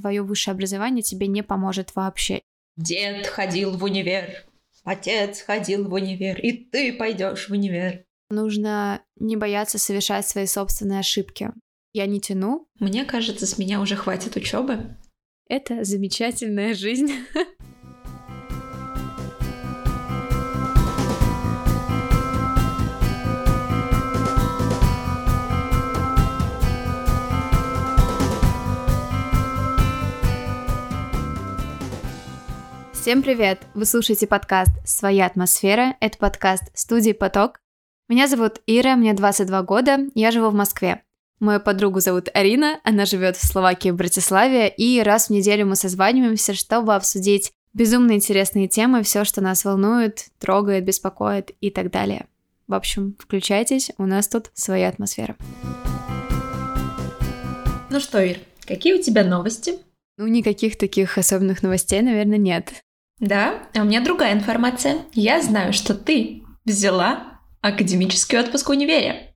твое высшее образование тебе не поможет вообще. Дед ходил в универ, отец ходил в универ, и ты пойдешь в универ. Нужно не бояться совершать свои собственные ошибки. Я не тяну. Мне кажется, с меня уже хватит учебы. Это замечательная жизнь. Всем привет! Вы слушаете подкаст «Своя атмосфера». Это подкаст студии «Поток». Меня зовут Ира, мне 22 года, я живу в Москве. Мою подругу зовут Арина, она живет в Словакии, в Братиславе, и раз в неделю мы созваниваемся, чтобы обсудить безумно интересные темы, все, что нас волнует, трогает, беспокоит и так далее. В общем, включайтесь, у нас тут своя атмосфера. Ну что, Ир, какие у тебя новости? Ну, никаких таких особенных новостей, наверное, нет. Да, а у меня другая информация. Я знаю, что ты взяла академический отпуск в универе.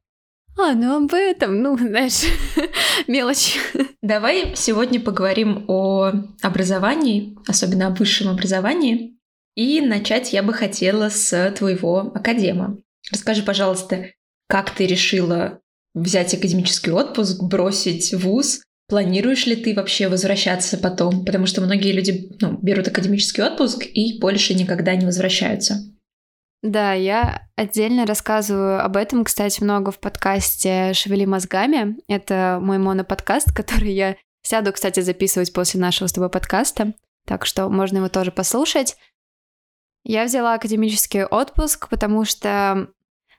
А, ну об этом, ну, знаешь, мелочь. Давай сегодня поговорим о образовании, особенно о высшем образовании. И начать я бы хотела с твоего академа. Расскажи, пожалуйста, как ты решила взять академический отпуск, бросить вуз Планируешь ли ты вообще возвращаться потом? Потому что многие люди ну, берут академический отпуск и больше никогда не возвращаются. Да, я отдельно рассказываю об этом, кстати, много в подкасте «Шевели мозгами». Это мой моноподкаст, который я сяду, кстати, записывать после нашего с тобой подкаста, так что можно его тоже послушать. Я взяла академический отпуск, потому что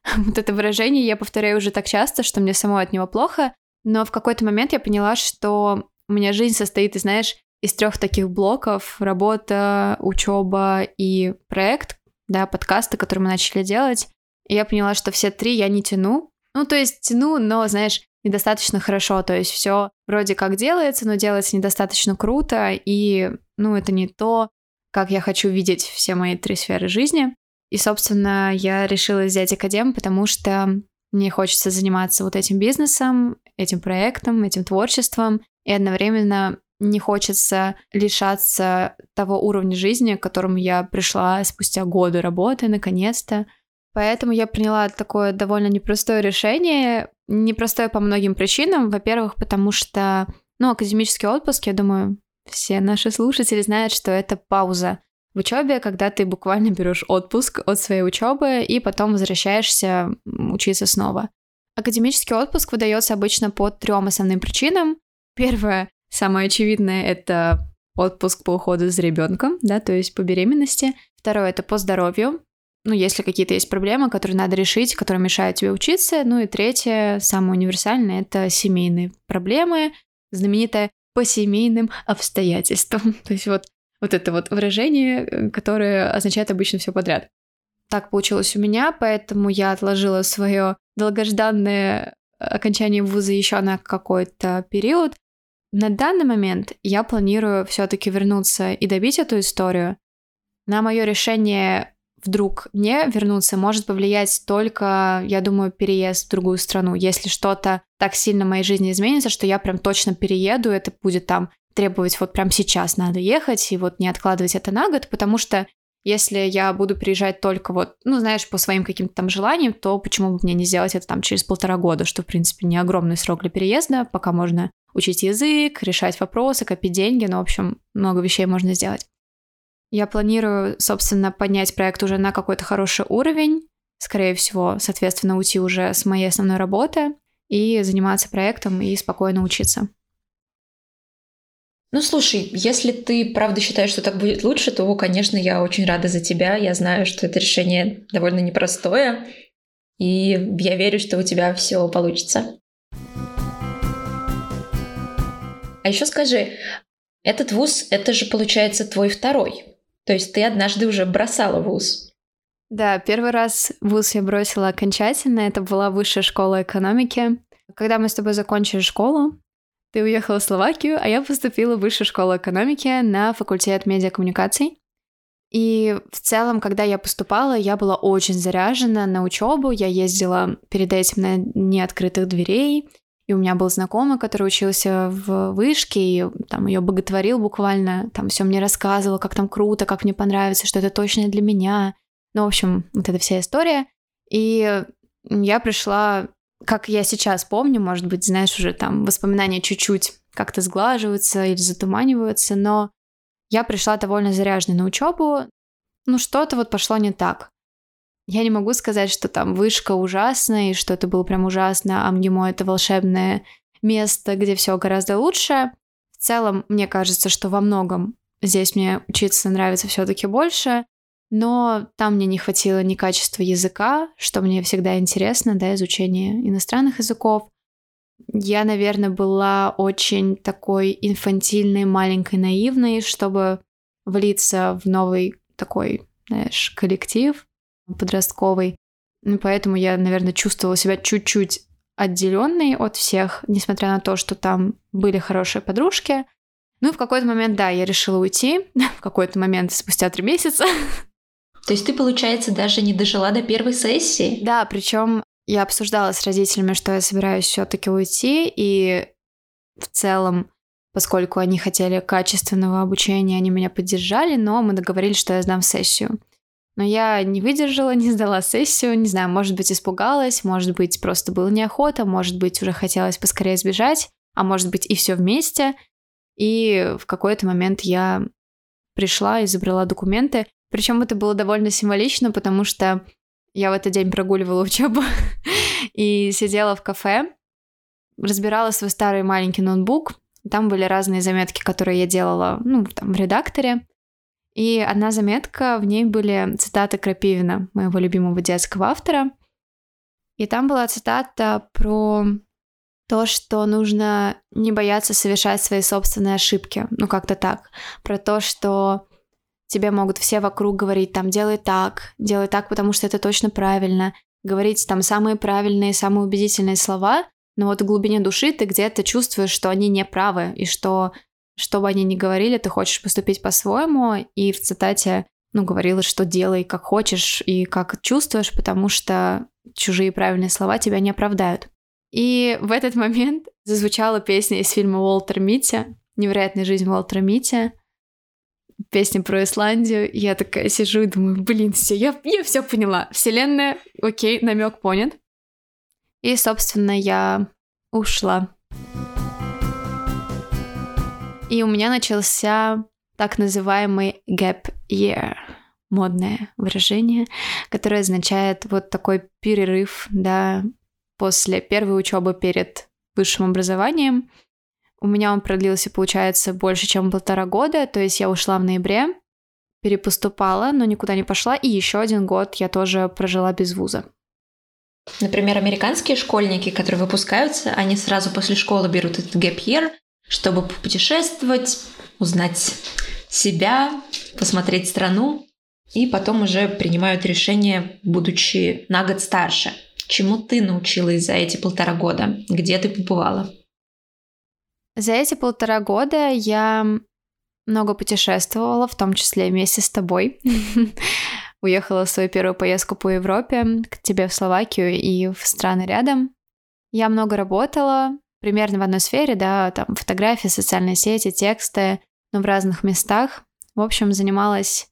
вот это выражение я повторяю уже так часто, что мне самой от него плохо, но в какой-то момент я поняла, что у меня жизнь состоит, знаешь, из трех таких блоков: работа, учеба и проект, да, подкасты, которые мы начали делать. И я поняла, что все три я не тяну. Ну, то есть тяну, но, знаешь, недостаточно хорошо. То есть все вроде как делается, но делается недостаточно круто. И, ну, это не то, как я хочу видеть все мои три сферы жизни. И, собственно, я решила взять академ, потому что мне хочется заниматься вот этим бизнесом, этим проектом, этим творчеством, и одновременно не хочется лишаться того уровня жизни, к которому я пришла спустя годы работы, наконец-то. Поэтому я приняла такое довольно непростое решение. Непростое по многим причинам. Во-первых, потому что, ну, академический отпуск, я думаю, все наши слушатели знают, что это пауза в учебе, когда ты буквально берешь отпуск от своей учебы и потом возвращаешься учиться снова. Академический отпуск выдается обычно по трем основным причинам. Первое, самое очевидное, это отпуск по уходу за ребенком, да, то есть по беременности. Второе это по здоровью, ну, если какие-то есть проблемы, которые надо решить, которые мешают тебе учиться. Ну и третье, самое универсальное, это семейные проблемы, знаменитое по семейным обстоятельствам. То есть вот, вот это вот выражение, э, которое означает обычно все подряд. Так получилось у меня, поэтому я отложила свое долгожданное окончание вуза еще на какой-то период. На данный момент я планирую все-таки вернуться и добить эту историю. На мое решение вдруг не вернуться может повлиять только, я думаю, переезд в другую страну. Если что-то так сильно в моей жизни изменится, что я прям точно перееду, это будет там требовать вот прям сейчас надо ехать и вот не откладывать это на год, потому что если я буду приезжать только вот, ну, знаешь, по своим каким-то там желаниям, то почему бы мне не сделать это там через полтора года, что, в принципе, не огромный срок для переезда, пока можно учить язык, решать вопросы, копить деньги, ну, в общем, много вещей можно сделать. Я планирую, собственно, поднять проект уже на какой-то хороший уровень, скорее всего, соответственно, уйти уже с моей основной работы и заниматься проектом и спокойно учиться. Ну, слушай, если ты правда считаешь, что так будет лучше, то, конечно, я очень рада за тебя. Я знаю, что это решение довольно непростое. И я верю, что у тебя все получится. А еще скажи, этот вуз, это же получается твой второй. То есть ты однажды уже бросала вуз. Да, первый раз вуз я бросила окончательно. Это была высшая школа экономики. Когда мы с тобой закончили школу, ты уехала в Словакию, а я поступила в высшую школу экономики на факультет медиакоммуникаций. И в целом, когда я поступала, я была очень заряжена на учебу. Я ездила перед этим на неоткрытых дверей. И у меня был знакомый, который учился в вышке, и там ее боготворил буквально, там все мне рассказывал, как там круто, как мне понравится, что это точно для меня. Ну, в общем, вот эта вся история. И я пришла, как я сейчас помню, может быть, знаешь, уже там воспоминания чуть-чуть как-то сглаживаются или затуманиваются, но я пришла довольно заряженной на учебу. Ну, что-то вот пошло не так. Я не могу сказать, что там вышка ужасная, и что это было прям ужасно, а МГИМО — это волшебное место, где все гораздо лучше. В целом, мне кажется, что во многом здесь мне учиться нравится все-таки больше, но там мне не хватило ни качества языка, что мне всегда интересно, да, изучение иностранных языков. Я, наверное, была очень такой инфантильной, маленькой, наивной, чтобы влиться в новый такой, знаешь, коллектив, подростковый. И поэтому я, наверное, чувствовала себя чуть-чуть отделенной от всех, несмотря на то, что там были хорошие подружки. Ну и в какой-то момент, да, я решила уйти. В какой-то момент, спустя три месяца. То есть ты, получается, даже не дожила до первой сессии? Да, причем я обсуждала с родителями, что я собираюсь все-таки уйти, и в целом, поскольку они хотели качественного обучения, они меня поддержали, но мы договорились, что я сдам сессию. Но я не выдержала, не сдала сессию, не знаю, может быть, испугалась, может быть, просто было неохота, может быть, уже хотелось поскорее сбежать, а может быть, и все вместе. И в какой-то момент я пришла и забрала документы. Причем это было довольно символично, потому что я в этот день прогуливала учебу и сидела в кафе, разбирала свой старый маленький ноутбук. Там были разные заметки, которые я делала, ну, там, в редакторе. И одна заметка, в ней были цитаты Крапивина, моего любимого детского автора. И там была цитата про то, что нужно не бояться совершать свои собственные ошибки. Ну, как-то так. Про то, что тебе могут все вокруг говорить, там, делай так, делай так, потому что это точно правильно. Говорить там самые правильные, самые убедительные слова, но вот в глубине души ты где-то чувствуешь, что они не правы, и что что бы они ни говорили, ты хочешь поступить по-своему, и в цитате, ну, говорилось, что делай как хочешь и как чувствуешь, потому что чужие правильные слова тебя не оправдают. И в этот момент зазвучала песня из фильма Уолтер Митти «Невероятная жизнь Уолтера Митти», песня про Исландию. Я такая сижу и думаю, блин, все, я, я все поняла. Вселенная, окей, намек понят. И, собственно, я ушла. И у меня начался так называемый gap year, модное выражение, которое означает вот такой перерыв, да, после первой учебы перед высшим образованием. У меня он продлился, получается, больше, чем полтора года, то есть я ушла в ноябре, перепоступала, но никуда не пошла, и еще один год я тоже прожила без вуза. Например, американские школьники, которые выпускаются, они сразу после школы берут этот gap year, чтобы путешествовать, узнать себя, посмотреть страну, и потом уже принимают решение, будучи на год старше. Чему ты научилась за эти полтора года? Где ты побывала? За эти полтора года я много путешествовала, в том числе вместе с тобой. Уехала в свою первую поездку по Европе, к тебе в Словакию и в страны рядом. Я много работала, примерно в одной сфере, да, там фотографии, социальные сети, тексты, но в разных местах. В общем, занималась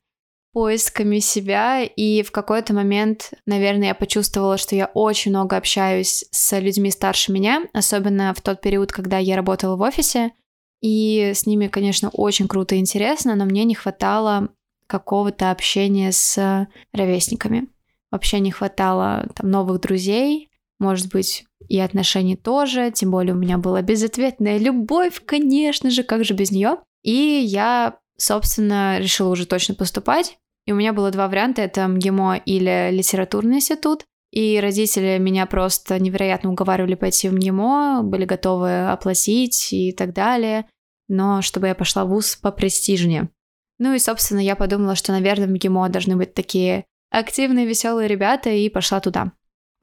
поисками себя, и в какой-то момент, наверное, я почувствовала, что я очень много общаюсь с людьми старше меня, особенно в тот период, когда я работала в офисе, и с ними, конечно, очень круто и интересно, но мне не хватало какого-то общения с ровесниками. Вообще не хватало там новых друзей, может быть, и отношений тоже, тем более у меня была безответная любовь, конечно же, как же без нее. И я, собственно, решила уже точно поступать. И у меня было два варианта, это МГИМО или литературный институт. И родители меня просто невероятно уговаривали пойти в МГИМО, были готовы оплатить и так далее, но чтобы я пошла в ВУЗ попрестижнее. Ну и, собственно, я подумала, что, наверное, в МГИМО должны быть такие активные, веселые ребята, и пошла туда.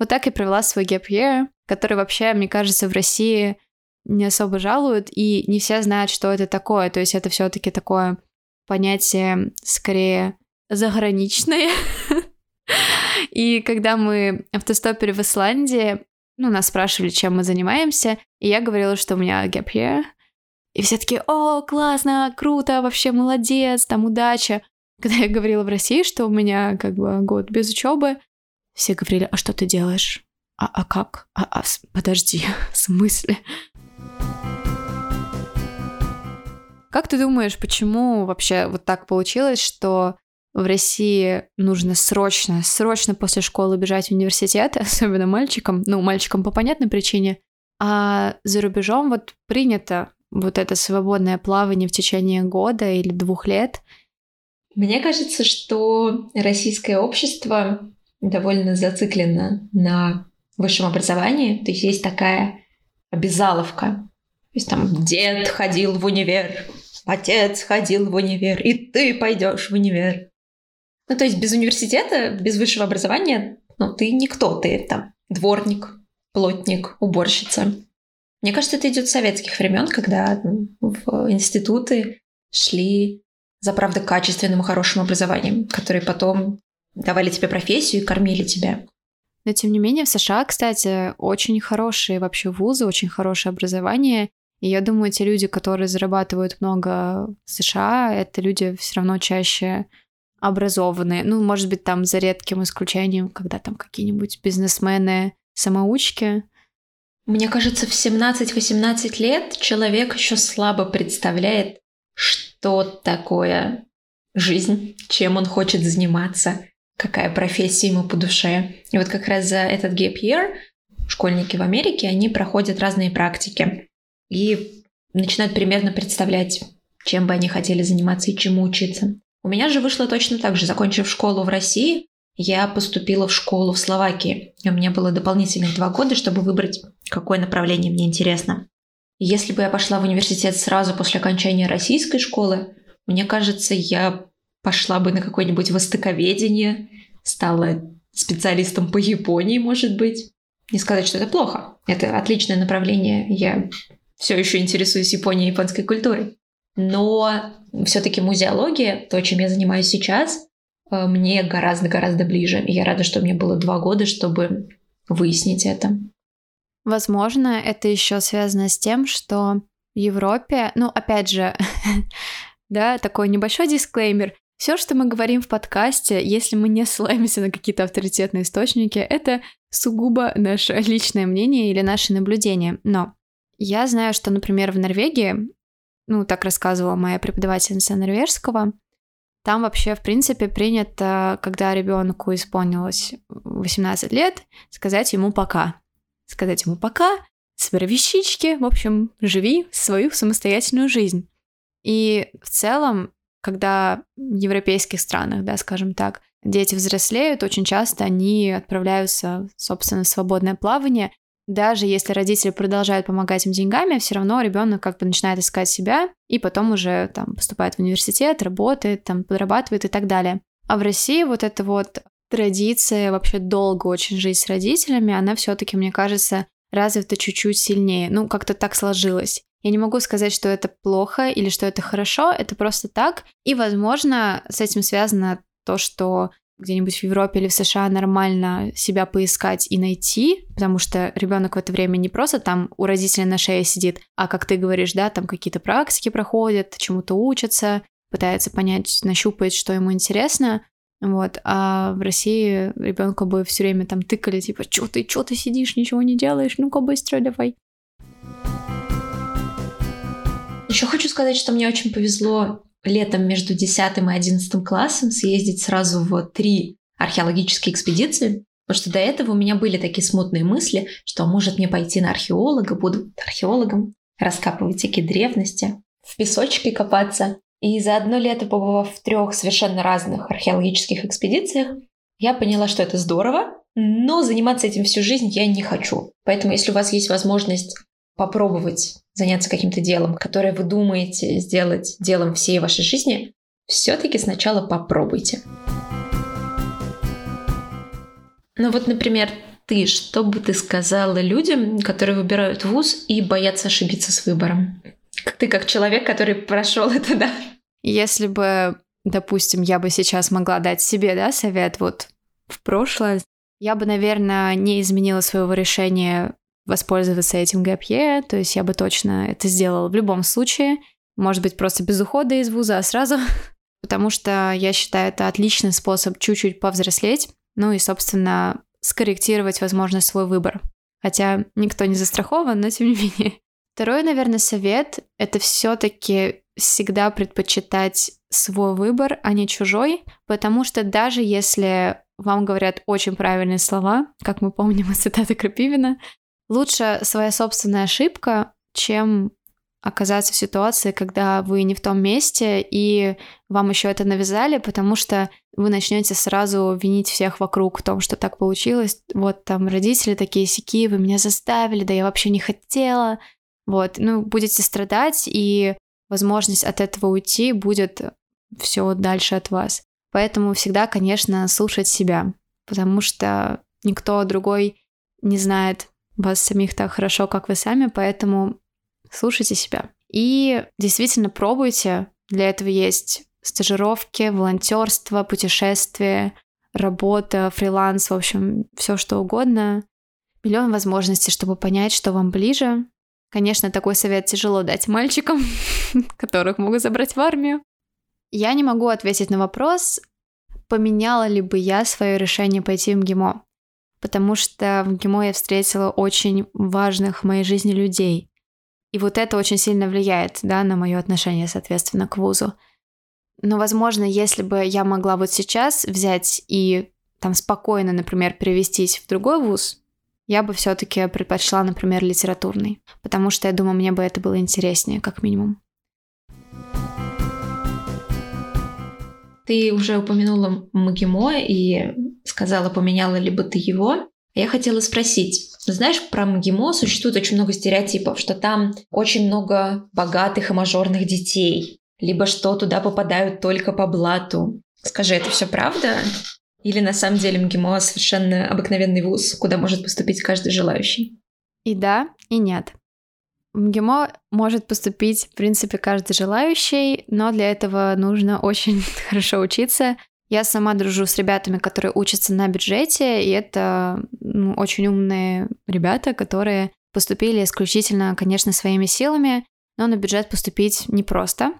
Вот так и провела свой gap year, который вообще, мне кажется, в России не особо жалуют, и не все знают, что это такое. То есть это все-таки такое понятие скорее заграничное. И когда мы автостопили в Исландии, ну, нас спрашивали, чем мы занимаемся, и я говорила, что у меня gap year, и все таки о, классно, круто, вообще молодец, там удача. Когда я говорила в России, что у меня как бы год без учебы, все говорили, а что ты делаешь? А, а как? А, а, подожди, в смысле? Как ты думаешь, почему вообще вот так получилось, что в России нужно срочно, срочно после школы бежать в университет, особенно мальчикам, ну, мальчикам по понятной причине, а за рубежом вот принято вот это свободное плавание в течение года или двух лет? Мне кажется, что российское общество довольно зациклено на высшем образовании. То есть есть такая обязаловка. То есть там дед ходил в универ, отец ходил в универ, и ты пойдешь в универ. Ну, то есть без университета, без высшего образования, ну, ты никто, ты там дворник, плотник, уборщица. Мне кажется, это идет с советских времен, когда в институты шли за правда качественным и хорошим образованием, которые потом давали тебе профессию и кормили тебя. Но тем не менее в США, кстати, очень хорошие вообще вузы, очень хорошее образование. И я думаю, те люди, которые зарабатывают много в США, это люди все равно чаще образованные. Ну, может быть, там за редким исключением, когда там какие-нибудь бизнесмены, самоучки, мне кажется, в 17-18 лет человек еще слабо представляет, что такое жизнь, чем он хочет заниматься, какая профессия ему по душе. И вот как раз за этот gap year школьники в Америке, они проходят разные практики и начинают примерно представлять, чем бы они хотели заниматься и чему учиться. У меня же вышло точно так же. Закончив школу в России, я поступила в школу в Словакии. И у меня было дополнительных два года, чтобы выбрать, какое направление мне интересно. Если бы я пошла в университет сразу после окончания российской школы, мне кажется, я пошла бы на какое-нибудь востоковедение, стала специалистом по Японии, может быть. Не сказать, что это плохо. Это отличное направление. Я все еще интересуюсь Японией и японской культурой. Но все-таки музеология, то, чем я занимаюсь сейчас, Э, мне гораздо-гораздо ближе. И я рада, что мне было два года, чтобы выяснить это. Возможно, это еще связано с тем, что в Европе, ну, опять же, да, такой небольшой дисклеймер. Все, что мы говорим в подкасте, если мы не ссылаемся на какие-то авторитетные источники, это сугубо наше личное мнение или наши наблюдения. Но я знаю, что, например, в Норвегии, ну, так рассказывала моя преподавательница норвежского, там вообще, в принципе, принято, когда ребенку исполнилось 18 лет, сказать ему пока. Сказать ему пока, собирай вещички, в общем, живи свою самостоятельную жизнь. И в целом, когда в европейских странах, да, скажем так, дети взрослеют, очень часто они отправляются, собственно, в свободное плавание, даже если родители продолжают помогать им деньгами, все равно ребенок как бы начинает искать себя и потом уже там поступает в университет, работает, там подрабатывает и так далее. А в России вот эта вот традиция вообще долго очень жить с родителями, она все-таки, мне кажется, развита чуть-чуть сильнее. Ну, как-то так сложилось. Я не могу сказать, что это плохо или что это хорошо, это просто так. И, возможно, с этим связано то, что где-нибудь в Европе или в США нормально себя поискать и найти, потому что ребенок в это время не просто там у родителей на шее сидит, а как ты говоришь, да, там какие-то практики проходят, чему-то учатся, пытается понять, нащупать, что ему интересно. Вот, а в России ребенка бы все время там тыкали, типа, что ты, что ты сидишь, ничего не делаешь, ну-ка быстро давай. Еще хочу сказать, что мне очень повезло летом между 10 и 11 классом съездить сразу в три археологические экспедиции, потому что до этого у меня были такие смутные мысли, что может мне пойти на археолога, буду археологом, раскапывать всякие древности, в песочке копаться. И за одно лето, побывав в трех совершенно разных археологических экспедициях, я поняла, что это здорово, но заниматься этим всю жизнь я не хочу. Поэтому, если у вас есть возможность попробовать заняться каким-то делом, которое вы думаете сделать делом всей вашей жизни, все-таки сначала попробуйте. Ну вот, например, ты, что бы ты сказала людям, которые выбирают вуз и боятся ошибиться с выбором? Ты как человек, который прошел это, да? Если бы, допустим, я бы сейчас могла дать себе, да, совет вот в прошлое, Я бы, наверное, не изменила своего решения воспользоваться этим ГПЕ, то есть я бы точно это сделала в любом случае. Может быть, просто без ухода из вуза, а сразу. Потому что я считаю, это отличный способ чуть-чуть повзрослеть, ну и, собственно, скорректировать, возможно, свой выбор. Хотя никто не застрахован, но тем не менее. Второй, наверное, совет — это все таки всегда предпочитать свой выбор, а не чужой, потому что даже если вам говорят очень правильные слова, как мы помним из цитаты Крапивина, лучше своя собственная ошибка, чем оказаться в ситуации, когда вы не в том месте, и вам еще это навязали, потому что вы начнете сразу винить всех вокруг в том, что так получилось. Вот там родители такие сики, вы меня заставили, да я вообще не хотела. Вот, ну, будете страдать, и возможность от этого уйти будет все дальше от вас. Поэтому всегда, конечно, слушать себя, потому что никто другой не знает вас самих так хорошо, как вы сами, поэтому слушайте себя. И действительно пробуйте. Для этого есть стажировки, волонтерство, путешествия, работа, фриланс, в общем, все что угодно. Миллион возможностей, чтобы понять, что вам ближе. Конечно, такой совет тяжело дать мальчикам, которых могут забрать в армию. Я не могу ответить на вопрос, поменяла ли бы я свое решение пойти в МГИМО, потому что в МГИМО я встретила очень важных в моей жизни людей. И вот это очень сильно влияет да, на мое отношение, соответственно, к вузу. Но, возможно, если бы я могла вот сейчас взять и там спокойно, например, перевестись в другой вуз, я бы все-таки предпочла, например, литературный, потому что я думаю, мне бы это было интереснее, как минимум. Ты уже упомянула МГИМО и сказала, поменяла ли бы ты его. Я хотела спросить, знаешь, про МГИМО существует очень много стереотипов, что там очень много богатых и мажорных детей, либо что туда попадают только по блату. Скажи, это все правда? Или на самом деле МГИМО совершенно обыкновенный вуз, куда может поступить каждый желающий? И да, и нет. В МГИМО может поступить, в принципе, каждый желающий, но для этого нужно очень хорошо учиться. Я сама дружу с ребятами, которые учатся на бюджете, и это ну, очень умные ребята, которые поступили исключительно, конечно, своими силами, но на бюджет поступить непросто.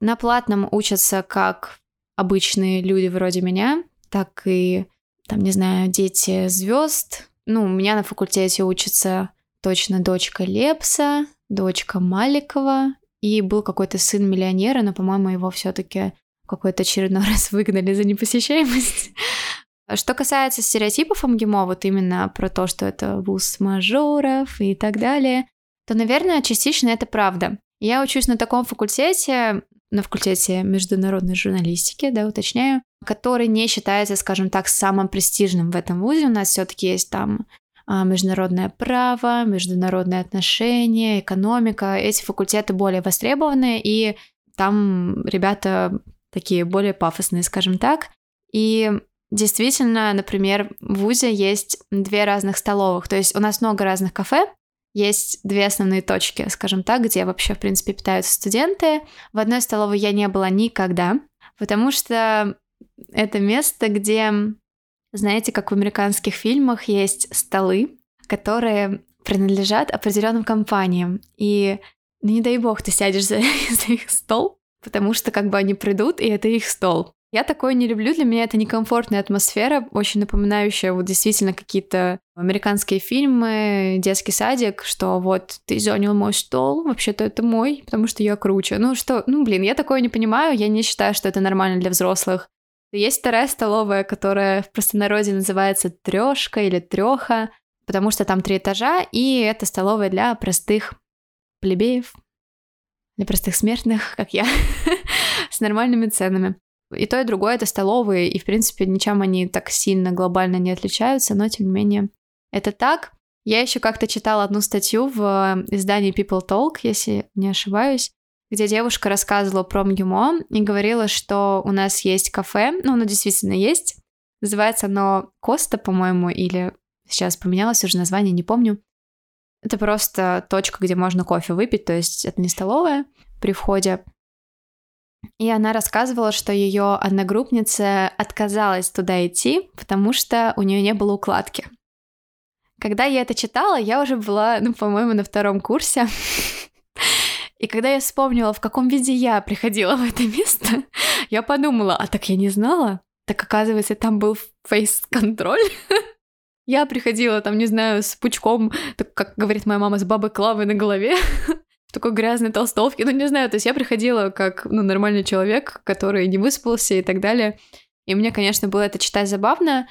На платном учатся как обычные люди вроде меня, так и, там, не знаю, дети звезд. Ну, у меня на факультете учится точно дочка Лепса, дочка Маликова, и был какой-то сын миллионера, но, по-моему, его все-таки какой-то очередной раз выгнали за непосещаемость. Что касается стереотипов МГИМО, вот именно про то, что это вуз мажоров и так далее, то, наверное, частично это правда. Я учусь на таком факультете, на факультете международной журналистики, да, уточняю, который не считается, скажем так, самым престижным в этом вузе. У нас все-таки есть там а, международное право, международные отношения, экономика. Эти факультеты более востребованы, и там ребята такие более пафосные, скажем так. И действительно, например, в ВУЗе есть две разных столовых. То есть у нас много разных кафе, есть две основные точки, скажем так, где вообще, в принципе, питаются студенты. В одной столовой я не была никогда, потому что это место, где знаете, как в американских фильмах есть столы, которые принадлежат определенным компаниям. И ну, не дай бог ты сядешь за, за их стол, потому что как бы они придут, и это их стол. Я такое не люблю, для меня это некомфортная атмосфера, очень напоминающая вот действительно какие-то американские фильмы, детский садик, что вот ты занял мой стол, вообще-то это мой, потому что я круче. Ну что, ну блин, я такое не понимаю, я не считаю, что это нормально для взрослых. Есть вторая столовая, которая в простонародье называется трешка или треха, потому что там три этажа, и это столовая для простых плебеев, для простых смертных, как я, с нормальными ценами. И то, и другое это столовые, и, в принципе, ничем они так сильно глобально не отличаются, но, тем не менее, это так. Я еще как-то читала одну статью в издании People Talk, если не ошибаюсь, где девушка рассказывала про МГИМО и говорила, что у нас есть кафе, ну, оно действительно есть, называется оно Коста, по-моему, или сейчас поменялось уже название, не помню. Это просто точка, где можно кофе выпить, то есть это не столовая при входе. И она рассказывала, что ее одногруппница отказалась туда идти, потому что у нее не было укладки. Когда я это читала, я уже была, ну, по-моему, на втором курсе. И когда я вспомнила, в каком виде я приходила в это место, я подумала, а так я не знала. Так оказывается, там был фейс-контроль. Я приходила там, не знаю, с пучком, так, как говорит моя мама, с бабой Клавой на голове, в такой грязной толстовке, ну не знаю, то есть я приходила как ну, нормальный человек, который не выспался и так далее. И мне, конечно, было это читать забавно,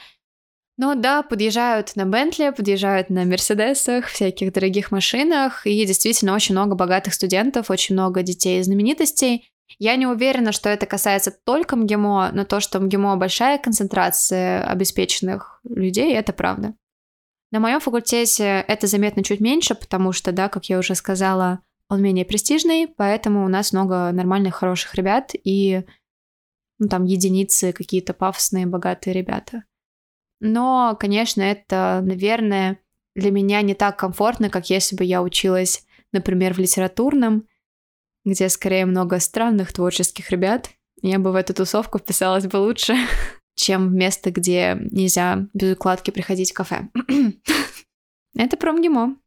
но да, подъезжают на Бентли, подъезжают на Мерседесах, всяких дорогих машинах, и действительно очень много богатых студентов, очень много детей и знаменитостей. Я не уверена, что это касается только МГИМО, но то, что МГИМО большая концентрация обеспеченных людей, это правда. На моем факультете это заметно чуть меньше, потому что, да, как я уже сказала, он менее престижный, поэтому у нас много нормальных, хороших ребят и ну, там единицы какие-то пафосные, богатые ребята. Но, конечно, это, наверное, для меня не так комфортно, как если бы я училась, например, в литературном, где скорее много странных творческих ребят. Я бы в эту тусовку вписалась бы лучше, чем в место, где нельзя без укладки приходить в кафе. Это про МГИМО.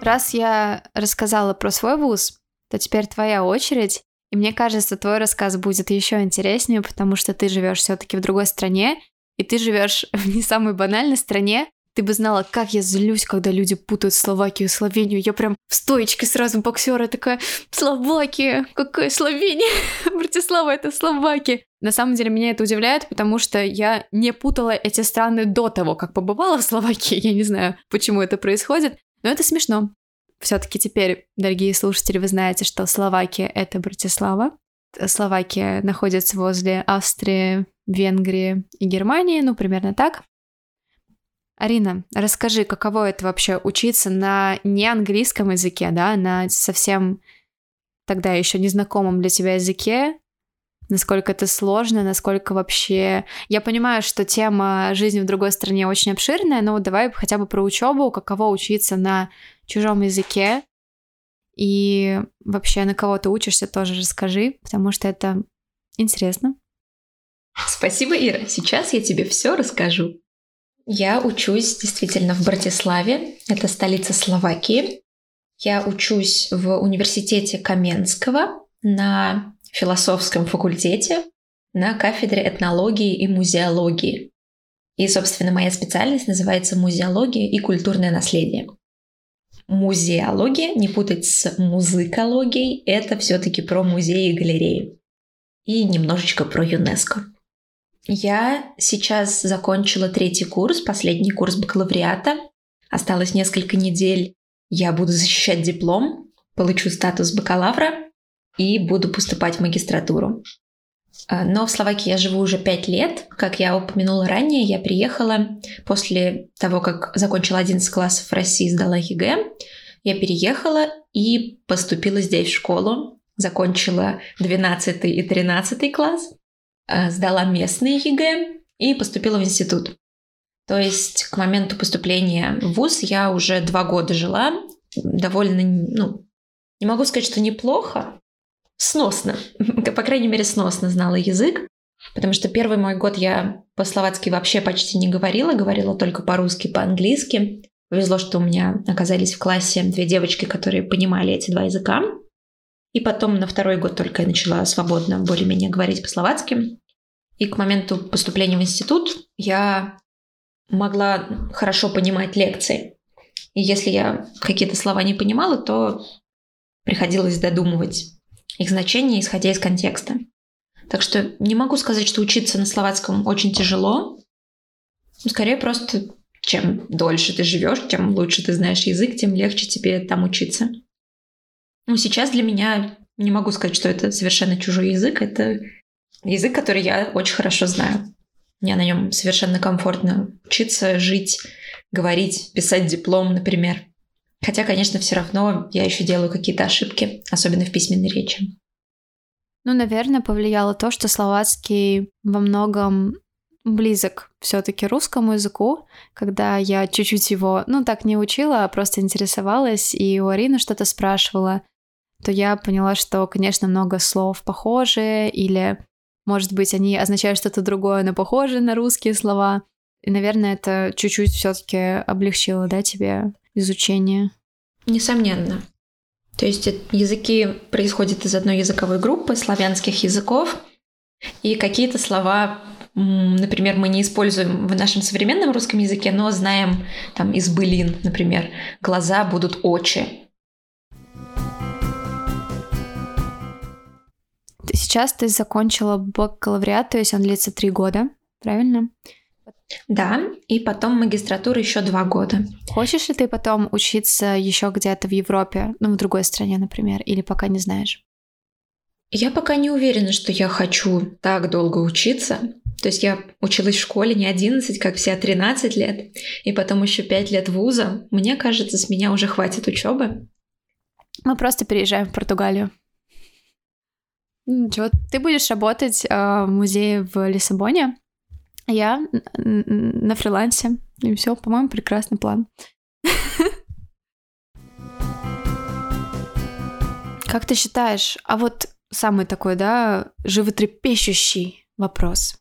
Раз я рассказала про свой вуз, то теперь твоя очередь и мне кажется, твой рассказ будет еще интереснее, потому что ты живешь все-таки в другой стране, и ты живешь в не самой банальной стране. Ты бы знала, как я злюсь, когда люди путают Словакию и Словению. Я прям в стоечке сразу боксера такая, Словакия, какая Словения? Братислава это Словакия. На самом деле меня это удивляет, потому что я не путала эти страны до того, как побывала в Словакии. Я не знаю, почему это происходит, но это смешно. Все-таки теперь, дорогие слушатели, вы знаете, что Словакия — это Братислава. Словакия находится возле Австрии, Венгрии и Германии, ну, примерно так. Арина, расскажи, каково это вообще учиться на неанглийском языке, да, на совсем тогда еще незнакомом для тебя языке, насколько это сложно, насколько вообще... Я понимаю, что тема жизни в другой стране очень обширная, но давай хотя бы про учебу, каково учиться на чужом языке. И вообще на кого ты учишься, тоже расскажи, потому что это интересно. Спасибо, Ира. Сейчас я тебе все расскажу. Я учусь действительно в Братиславе, это столица Словакии. Я учусь в университете Каменского на философском факультете на кафедре этнологии и музеологии. И, собственно, моя специальность называется музеология и культурное наследие. Музеология, не путать с музыкологией, это все-таки про музеи и галереи. И немножечко про ЮНЕСКО. Я сейчас закончила третий курс, последний курс бакалавриата. Осталось несколько недель. Я буду защищать диплом, получу статус бакалавра и буду поступать в магистратуру. А, но в Словакии я живу уже пять лет. Как я упомянула ранее, я приехала после того, как закончила 11 классов в России, сдала ЕГЭ. Я переехала и поступила здесь в школу. Закончила 12 и 13 класс. А, сдала местные ЕГЭ и поступила в институт. То есть к моменту поступления в ВУЗ я уже два года жила. Довольно, ну, не могу сказать, что неплохо, сносно, по крайней мере, сносно знала язык, потому что первый мой год я по-словацки вообще почти не говорила, говорила только по-русски, по-английски. Повезло, что у меня оказались в классе две девочки, которые понимали эти два языка. И потом на второй год только я начала свободно более-менее говорить по-словацки. И к моменту поступления в институт я могла хорошо понимать лекции. И если я какие-то слова не понимала, то приходилось додумывать их значение, исходя из контекста. Так что не могу сказать, что учиться на словацком очень тяжело. Скорее просто чем дольше ты живешь, тем лучше ты знаешь язык, тем легче тебе там учиться. Ну, сейчас для меня не могу сказать, что это совершенно чужой язык. Это язык, который я очень хорошо знаю. Мне на нем совершенно комфортно учиться, жить, говорить, писать диплом, например. Хотя, конечно, все равно я еще делаю какие-то ошибки, особенно в письменной речи. Ну, наверное, повлияло то, что словацкий во многом близок все-таки русскому языку, когда я чуть-чуть его, ну, так не учила, а просто интересовалась, и у Арины что-то спрашивала, то я поняла, что, конечно, много слов похожие, или, может быть, они означают что-то другое, но похожие на русские слова. И, наверное, это чуть-чуть все-таки облегчило, да, тебе изучение? Несомненно. То есть языки происходят из одной языковой группы славянских языков, и какие-то слова, например, мы не используем в нашем современном русском языке, но знаем там из былин, например, глаза будут очи. Сейчас ты закончила бакалавриат, то есть он длится три года, правильно? Да, и потом магистратура еще два года. Хочешь ли ты потом учиться еще где-то в Европе, ну, в другой стране, например, или пока не знаешь? Я пока не уверена, что я хочу так долго учиться. То есть я училась в школе не 11, как все, а 13 лет, и потом еще 5 лет вуза. Мне кажется, с меня уже хватит учебы. Мы просто переезжаем в Португалию. Ничего, ты будешь работать э, в музее в Лиссабоне, я на фрилансе. И все, по-моему, прекрасный план. Как ты считаешь, а вот самый такой, да, животрепещущий вопрос.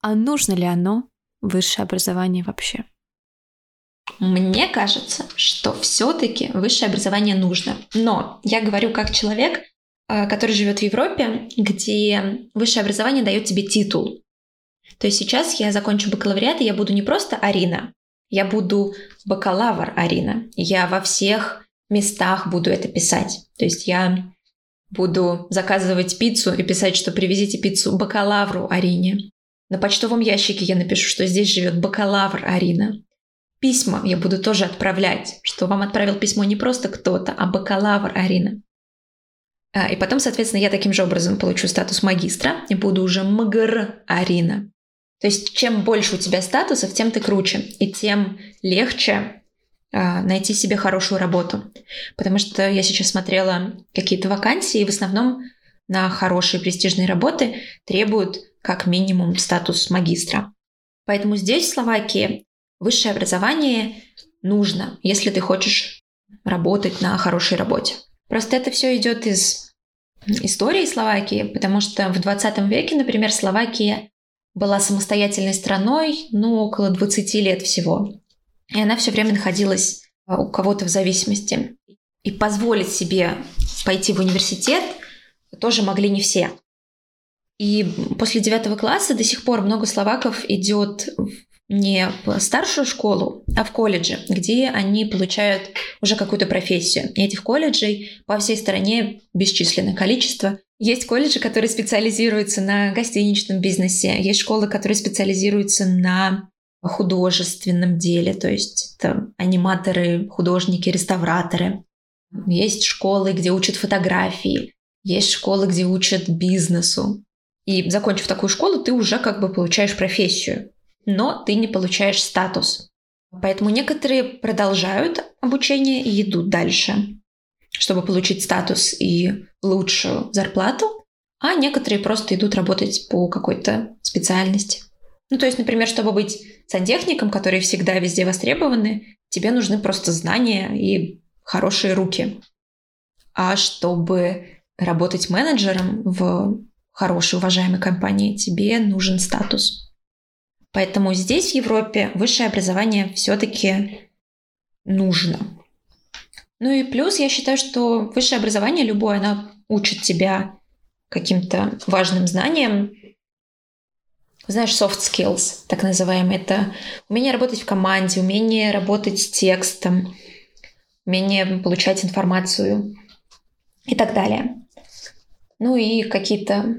А нужно ли оно высшее образование вообще? Мне кажется, что все-таки высшее образование нужно. Но я говорю как человек, э, который живет в Европе, где высшее образование дает тебе титул. То есть сейчас я закончу бакалавриат, и я буду не просто Арина, я буду бакалавр Арина. Я во всех местах буду это писать. То есть я буду заказывать пиццу и писать, что привезите пиццу бакалавру Арине. На почтовом ящике я напишу, что здесь живет бакалавр Арина. Письма я буду тоже отправлять, что вам отправил письмо не просто кто-то, а бакалавр Арина. А, и потом, соответственно, я таким же образом получу статус магистра и буду уже МГР Арина. То есть чем больше у тебя статусов, тем ты круче, и тем легче э, найти себе хорошую работу. Потому что я сейчас смотрела какие-то вакансии, и в основном на хорошие престижные работы требуют как минимум статус магистра. Поэтому здесь, в Словакии, высшее образование нужно, если ты хочешь работать на хорошей работе. Просто это все идет из истории Словакии, потому что в 20 веке, например, Словакия была самостоятельной страной, ну, около 20 лет всего. И она все время находилась а, у кого-то в зависимости. И позволить себе пойти в университет тоже могли не все. И после девятого класса до сих пор много словаков идет не в старшую школу, а в колледже, где они получают уже какую-то профессию. И этих колледжей по всей стране бесчисленное количество. Есть колледжи, которые специализируются на гостиничном бизнесе, есть школы, которые специализируются на художественном деле, то есть это аниматоры, художники, реставраторы. Есть школы, где учат фотографии, есть школы, где учат бизнесу. И закончив такую школу, ты уже как бы получаешь профессию но ты не получаешь статус. Поэтому некоторые продолжают обучение и идут дальше, чтобы получить статус и лучшую зарплату, а некоторые просто идут работать по какой-то специальности. Ну, то есть, например, чтобы быть сантехником, которые всегда везде востребованы, тебе нужны просто знания и хорошие руки. А чтобы работать менеджером в хорошей, уважаемой компании, тебе нужен статус. Поэтому здесь, в Европе, высшее образование все-таки нужно. Ну и плюс я считаю, что высшее образование любое, оно учит тебя каким-то важным знаниям. Знаешь, soft skills, так называемые, это умение работать в команде, умение работать с текстом, умение получать информацию и так далее. Ну и какие-то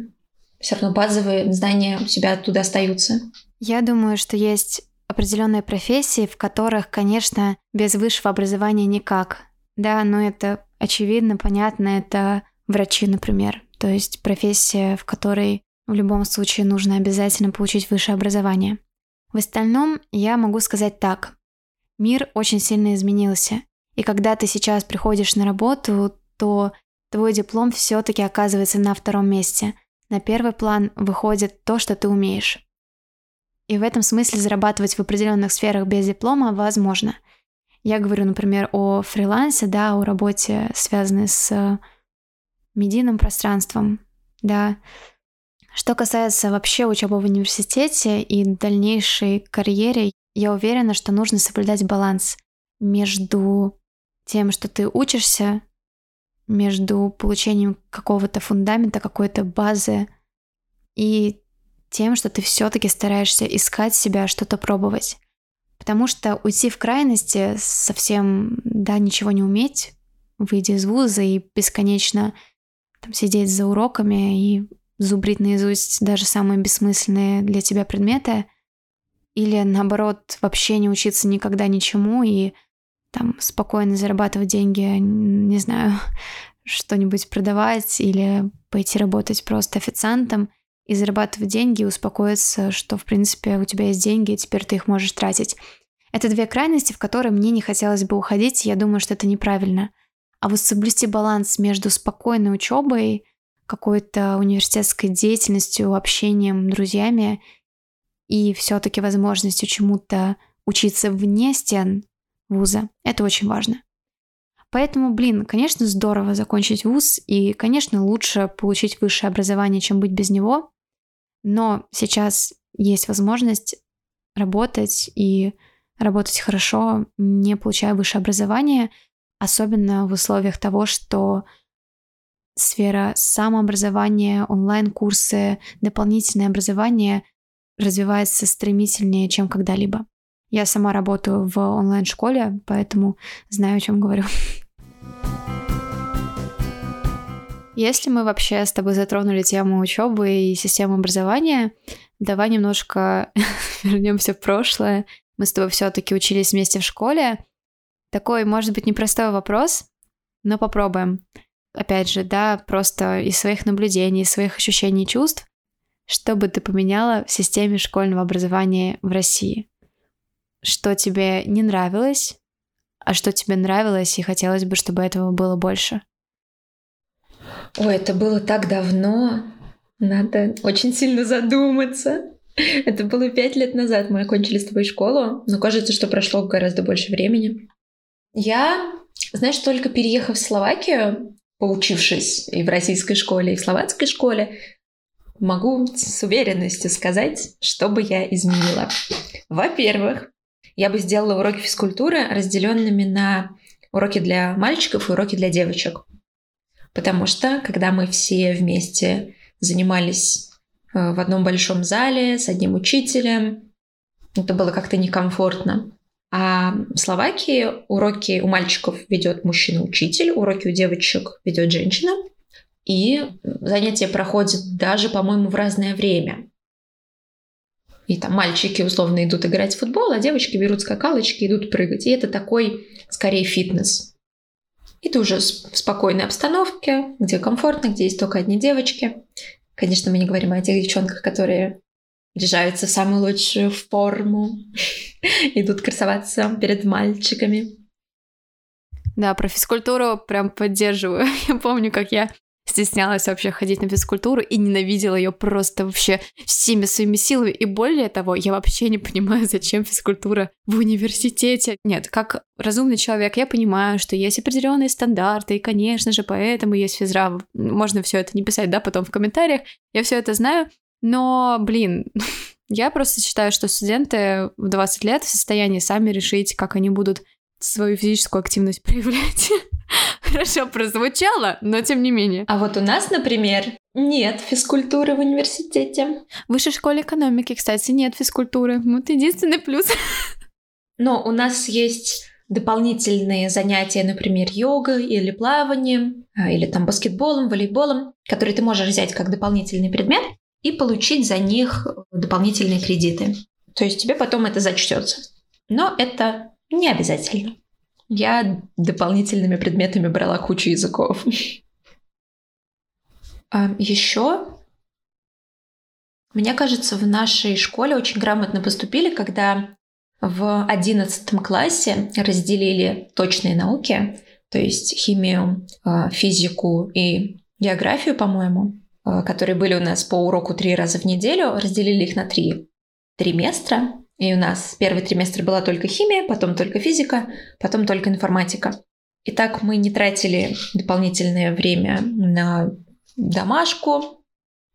все равно базовые знания у тебя оттуда остаются. Я думаю, что есть определенные профессии, в которых, конечно, без высшего образования никак. Да, но это очевидно, понятно, это врачи, например. То есть профессия, в которой в любом случае нужно обязательно получить высшее образование. В остальном я могу сказать так. Мир очень сильно изменился. И когда ты сейчас приходишь на работу, то твой диплом все-таки оказывается на втором месте. На первый план выходит то, что ты умеешь. И в этом смысле зарабатывать в определенных сферах без диплома возможно. Я говорю, например, о фрилансе, да, о работе, связанной с медийным пространством, да. Что касается вообще учебы в университете и дальнейшей карьере, я уверена, что нужно соблюдать баланс между тем, что ты учишься, между получением какого-то фундамента, какой-то базы и тем, что ты все-таки стараешься искать себя, что-то пробовать. Потому что уйти в крайности, совсем, да, ничего не уметь, выйдя из вуза и бесконечно там, сидеть за уроками и зубрить наизусть даже самые бессмысленные для тебя предметы, или наоборот вообще не учиться никогда ничему и там спокойно зарабатывать деньги, не знаю, что-нибудь продавать или пойти работать просто официантом и зарабатывать деньги, и успокоиться, что, в принципе, у тебя есть деньги, и теперь ты их можешь тратить. Это две крайности, в которые мне не хотелось бы уходить, и я думаю, что это неправильно. А вот соблюсти баланс между спокойной учебой, какой-то университетской деятельностью, общением, друзьями и все-таки возможностью чему-то учиться вне стен вуза. Это очень важно. Поэтому, блин, конечно, здорово закончить вуз, и, конечно, лучше получить высшее образование, чем быть без него, но сейчас есть возможность работать и работать хорошо, не получая высшее образование, особенно в условиях того, что сфера самообразования, онлайн-курсы, дополнительное образование развивается стремительнее, чем когда-либо. Я сама работаю в онлайн-школе, поэтому знаю, о чем говорю. Если мы вообще с тобой затронули тему учебы и системы образования, давай немножко вернемся в прошлое. Мы с тобой все-таки учились вместе в школе. Такой, может быть, непростой вопрос, но попробуем. Опять же, да, просто из своих наблюдений, из своих ощущений и чувств, что бы ты поменяла в системе школьного образования в России? Что тебе не нравилось, а что тебе нравилось и хотелось бы, чтобы этого было больше? Ой, это было так давно. Надо очень сильно задуматься. Это было пять лет назад. Мы окончили с тобой школу, но кажется, что прошло гораздо больше времени. Я, знаешь, только переехав в Словакию, поучившись и в российской школе, и в словацкой школе, могу с уверенностью сказать, что бы я изменила. Во-первых, я бы сделала уроки физкультуры разделенными на уроки для мальчиков и уроки для девочек. Потому что, когда мы все вместе занимались э, в одном большом зале с одним учителем, это было как-то некомфортно. А в Словакии уроки у мальчиков ведет мужчина-учитель, уроки у девочек ведет женщина. И занятия проходят даже, по-моему, в разное время. И там мальчики условно идут играть в футбол, а девочки берут скакалочки, идут прыгать. И это такой, скорее, фитнес. И ты уже в спокойной обстановке, где комфортно, где есть только одни девочки. Конечно, мы не говорим о тех девчонках, которые держаются в самую лучшую форму, идут красоваться перед мальчиками. Да, про физкультуру прям поддерживаю. Я помню, как я стеснялась вообще ходить на физкультуру и ненавидела ее просто вообще всеми своими силами. И более того, я вообще не понимаю, зачем физкультура в университете. Нет, как разумный человек, я понимаю, что есть определенные стандарты, и, конечно же, поэтому есть физра. Можно все это не писать, да, потом в комментариях. Я все это знаю, но, блин, я просто считаю, что студенты в 20 лет в состоянии сами решить, как они будут свою физическую активность проявлять. Хорошо прозвучало, но тем не менее. А вот у нас, например, нет физкультуры в университете. В высшей школе экономики, кстати, нет физкультуры. Вот единственный плюс. Но у нас есть дополнительные занятия, например, йога или плавание, а, или там баскетболом, волейболом, которые ты можешь взять как дополнительный предмет и получить за них дополнительные кредиты. То есть тебе потом это зачтется. Но это не обязательно. Я дополнительными предметами брала кучу языков. А еще, мне кажется, в нашей школе очень грамотно поступили, когда в одиннадцатом классе разделили точные науки, то есть химию, а, физику и географию, по-моему, а, которые были у нас по уроку три раза в неделю, разделили их на три триместра, И у нас первый триместр была только химия, потом только физика, потом только информатика. И так мы не тратили дополнительное время на домашку,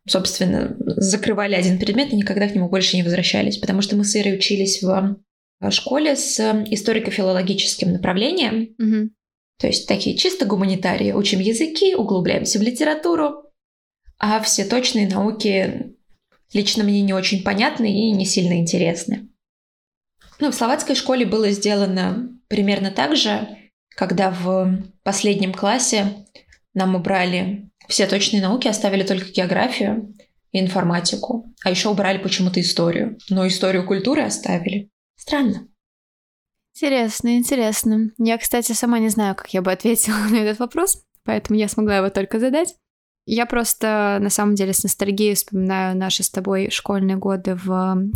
собственно, закрывали один предмет и никогда к нему больше не возвращались, потому что мы с Ирой учились в школе с историко-филологическим направлением. Мгм. То есть такие чисто гуманитарии. Учим языки, углубляемся в литературу, а все точные науки лично мне не очень понятны и не сильно интересны. Ну, в словацкой школе было сделано примерно так же, когда в последнем классе нам убрали все точные науки, оставили только географию и информатику, а еще убрали почему-то историю, но историю культуры оставили. Странно. Интересно, интересно. Я, кстати, сама не знаю, как я бы ответила на этот вопрос, поэтому я смогла его только задать. Я просто, на самом деле, с ностальгией вспоминаю наши с тобой школьные годы в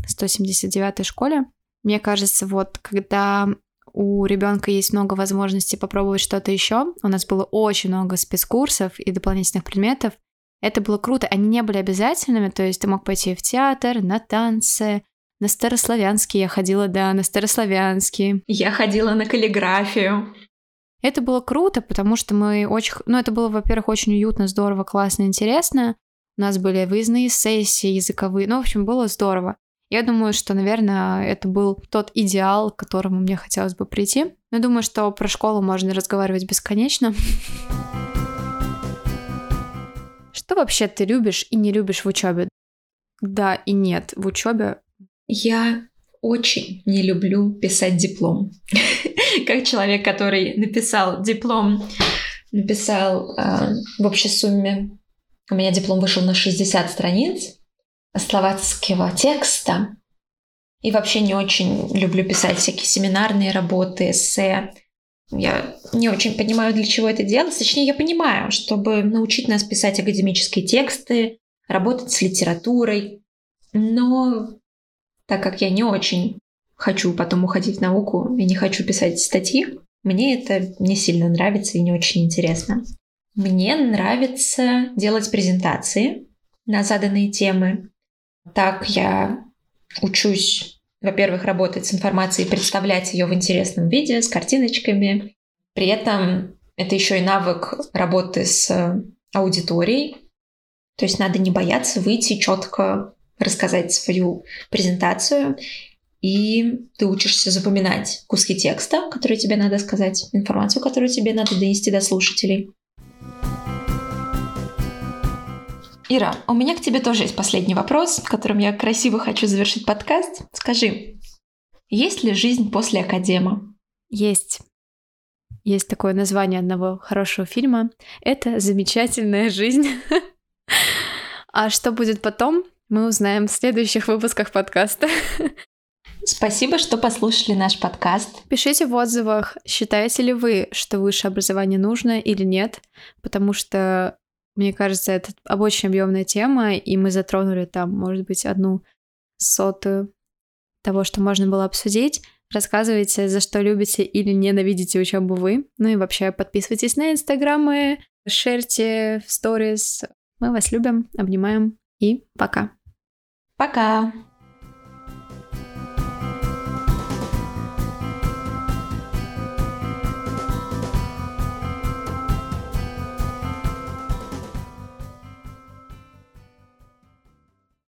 179-й школе. Мне кажется, вот когда у ребенка есть много возможностей попробовать что-то еще, у нас было очень много спецкурсов и дополнительных предметов. Это было круто. Они не были обязательными, то есть ты мог пойти в театр, на танцы, на старославянский. Я ходила, да, на старославянский. Я ходила на каллиграфию. Это было круто, потому что мы очень... Ну, это было, во-первых, очень уютно, здорово, классно, интересно. У нас были выездные сессии языковые. Ну, в общем, было здорово. Я думаю, что, наверное, это был тот идеал, к которому мне хотелось бы прийти. Но думаю, что про школу можно разговаривать бесконечно. Что вообще ты любишь и не любишь в учебе? Да и нет. В учебе Я очень не люблю писать диплом. Как человек, который написал диплом, написал э, в общей сумме, у меня диплом вышел на 60 страниц словацкого текста. И вообще не очень люблю писать всякие семинарные работы, эссе. Я не очень понимаю, для чего это делать. Точнее, я понимаю, чтобы научить нас писать академические тексты, работать с литературой. Но так как я не очень хочу потом уходить в науку и не хочу писать статьи, мне это не сильно нравится и не очень интересно. Мне нравится делать презентации на заданные темы. Так я учусь, во-первых, работать с информацией, представлять ее в интересном виде, с картиночками. При этом это еще и навык работы с аудиторией. То есть надо не бояться выйти четко рассказать свою презентацию, и ты учишься запоминать куски текста, которые тебе надо сказать, информацию, которую тебе надо донести до слушателей. Ира, у меня к тебе тоже есть последний вопрос, которым я красиво хочу завершить подкаст. Скажи, есть ли жизнь после академа? есть. Есть такое название одного хорошего фильма. Это «Замечательная жизнь». А что будет потом, мы узнаем в следующих выпусках подкаста. Спасибо, что послушали наш подкаст. Пишите в отзывах, считаете ли вы, что высшее образование нужно или нет, потому что, мне кажется, это очень объемная тема, и мы затронули там, может быть, одну сотую того, что можно было обсудить. Рассказывайте, за что любите или ненавидите учебу вы. Ну и вообще подписывайтесь на инстаграмы, шерьте в сторис. Мы вас любим, обнимаем и пока. Пока!